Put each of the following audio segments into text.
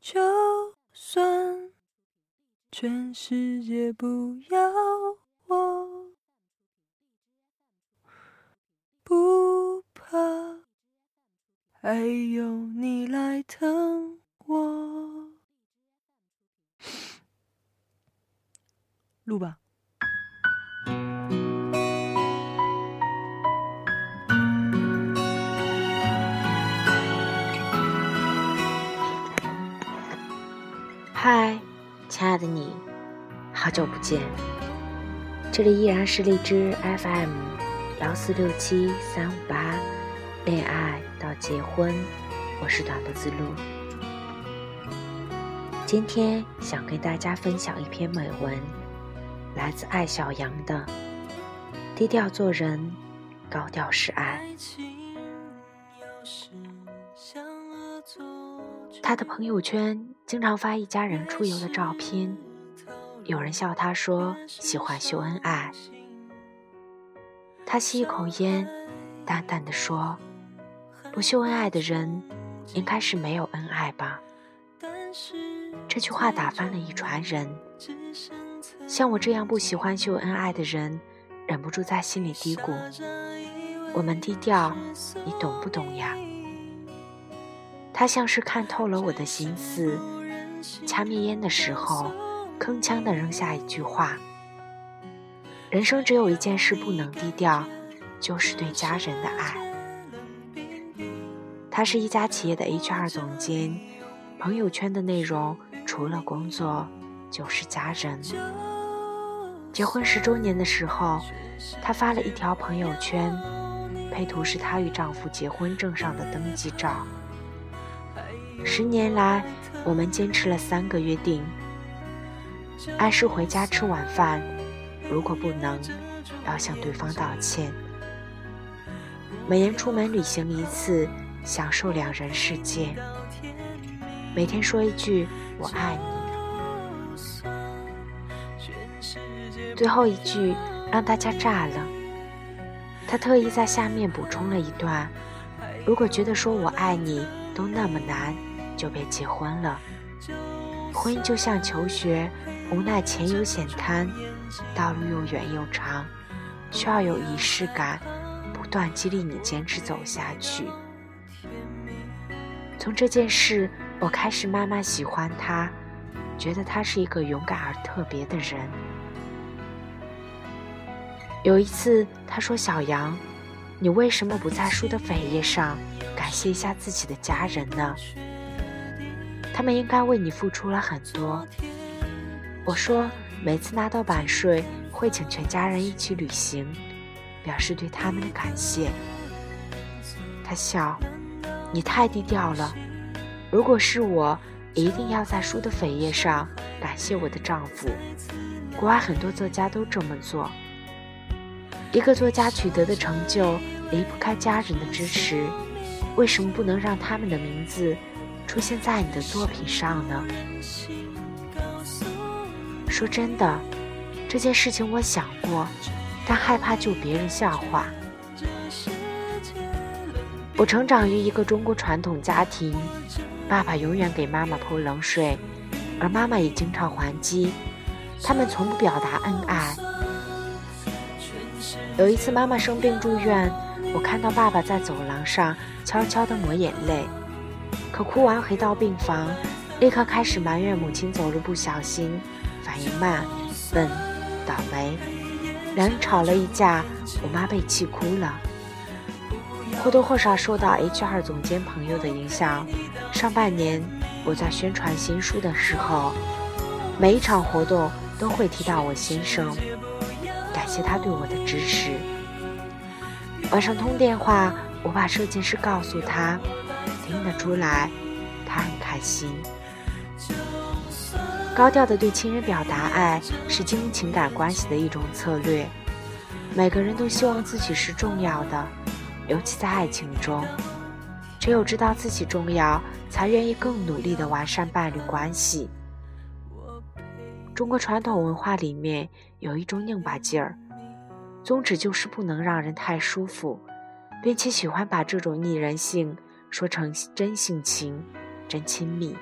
就算全世界不要我，不怕，还有你来疼我。录吧。好久不见。这里依然是荔枝 FM 幺四六七三五八，恋爱到结婚，我是短的子路。今天想跟大家分享一篇美文，来自艾小羊的《低调做人，高调是爱》。他的朋友圈经常发一家人出游的照片，有人笑他说喜欢秀恩爱。他吸一口烟，淡淡的说：“不秀恩爱的人，应该是没有恩爱吧。”这句话打翻了一船人。像我这样不喜欢秀恩爱的人，忍不住在心里嘀咕：“我们低调，你懂不懂呀？”他像是看透了我的心思，掐灭烟的时候，铿锵地扔下一句话：“人生只有一件事不能低调，就是对家人的爱。”他是一家企业的 HR 总监，朋友圈的内容除了工作就是家人。结婚十周年的时候，他发了一条朋友圈，配图是他与丈夫结婚证上的登记照。十年来，我们坚持了三个约定：按时回家吃晚饭，如果不能，要向对方道歉；每年出门旅行一次，享受两人世界；每天说一句“我爱你”。最后一句让大家炸了，他特意在下面补充了一段：“如果觉得说我爱你都那么难。”就别结婚了。婚姻就像求学，无奈前有险滩，道路又远又长，需要有仪式感，不断激励你坚持走下去。从这件事，我开始慢慢喜欢他，觉得他是一个勇敢而特别的人。有一次，他说：“小杨，你为什么不在书的扉页上感谢一下自己的家人呢？”他们应该为你付出了很多。我说，每次拿到版税，会请全家人一起旅行，表示对他们的感谢。他笑，你太低调了。如果是我，一定要在书的扉页上感谢我的丈夫。国外很多作家都这么做。一个作家取得的成就离不开家人的支持，为什么不能让他们的名字？出现在你的作品上呢？说真的，这件事情我想过，但害怕就别人笑话。我成长于一个中国传统家庭，爸爸永远给妈妈泼冷水，而妈妈也经常还击。他们从不表达恩爱。有一次妈妈生病住院，我看到爸爸在走廊上悄悄地抹眼泪。可哭完回到病房，立刻开始埋怨母亲走路不小心，反应慢，笨，倒霉。两人吵了一架，我妈被气哭了。或多或少受到 HR 总监朋友的影响，上半年我在宣传新书的时候，每一场活动都会提到我先生，感谢他对我的支持。晚上通电话，我把这件事告诉他。听得出来，他很开心。高调的对亲人表达爱，是经营情感关系的一种策略。每个人都希望自己是重要的，尤其在爱情中，只有知道自己重要，才愿意更努力的完善伴侣关系。中国传统文化里面有一种拧巴劲儿，宗旨就是不能让人太舒服，并且喜欢把这种逆人性。说成真性情，真亲密。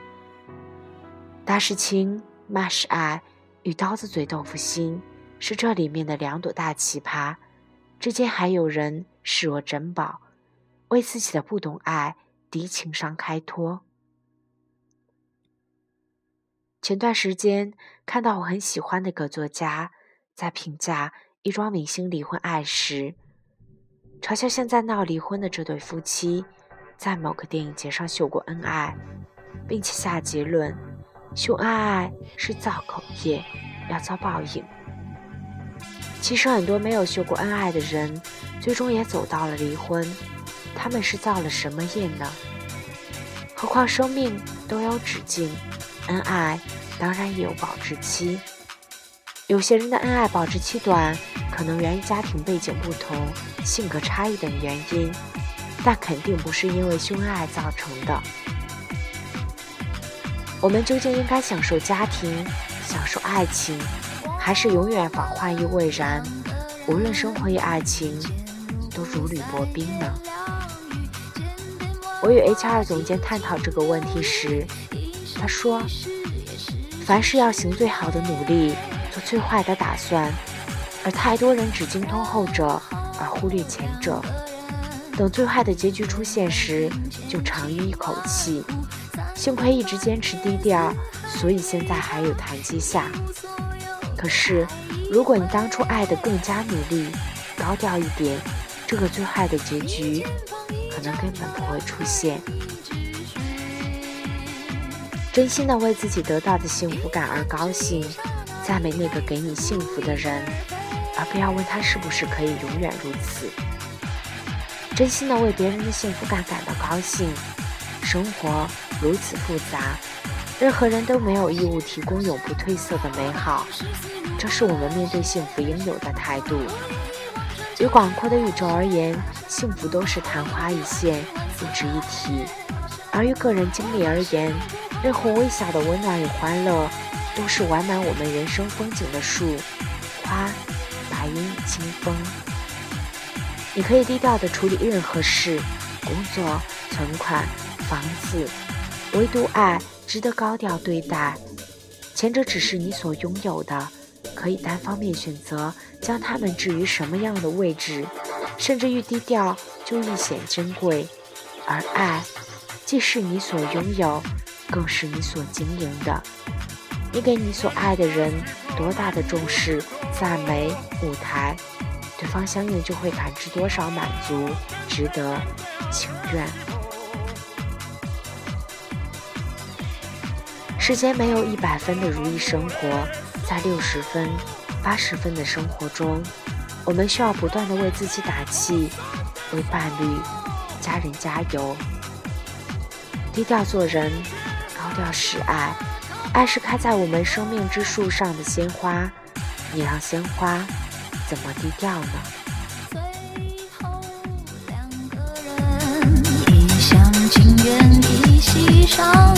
大是情，骂是爱，与刀子嘴豆腐心，是这里面的两朵大奇葩。之间还有人视若珍宝，为自己的不懂爱，敌情商开脱。前段时间看到我很喜欢的一个作家在评价一桩明星离婚案时，嘲笑现在闹离婚的这对夫妻在某个电影节上秀过恩爱，并且下结论。秀恩爱是造口业，要遭报应。其实很多没有秀过恩爱的人，最终也走到了离婚。他们是造了什么业呢？何况生命都有止境，恩爱当然也有保质期。有些人的恩爱保质期短，可能源于家庭背景不同、性格差异等原因，但肯定不是因为秀恩爱造成的。我们究竟应该享受家庭、享受爱情，还是永远防患于未然？无论生活与爱情都如履薄冰呢？我与 HR 总监探讨这个问题时，他说：“凡事要行最好的努力，做最坏的打算，而太多人只精通后者，而忽略前者。等最坏的结局出现时，就长吁一口气。”幸亏一直坚持低调，所以现在还有台阶下。可是，如果你当初爱得更加努力，高调一点，这个最坏的结局可能根本不会出现。真心的为自己得到的幸福感而高兴，赞美那个给你幸福的人，而不要问他是不是可以永远如此。真心的为别人的幸福感感到高兴，生活。如此复杂，任何人都没有义务提供永不褪色的美好，这是我们面对幸福应有的态度。于广阔的宇宙而言，幸福都是昙花一现，不值一提；而于个人经历而言，任何微小的温暖与欢乐，都是完满我们人生风景的树、花、白云与清风。你可以低调地处理任何事，工作、存款、房子。唯独爱值得高调对待，前者只是你所拥有的，可以单方面选择将它们置于什么样的位置，甚至愈低调就愈显珍贵。而爱，既是你所拥有，更是你所经营的。你给你所爱的人多大的重视、赞美、舞台，对方相应就会感知多少满足、值得、情愿。世间没有一百分的如意生活，在六十分、八十分的生活中，我们需要不断的为自己打气，为伴侣、家人加油。低调做人，高调示爱。爱是开在我们生命之树上的鲜花，你让鲜花怎么低调呢？一厢情愿，一息尚存。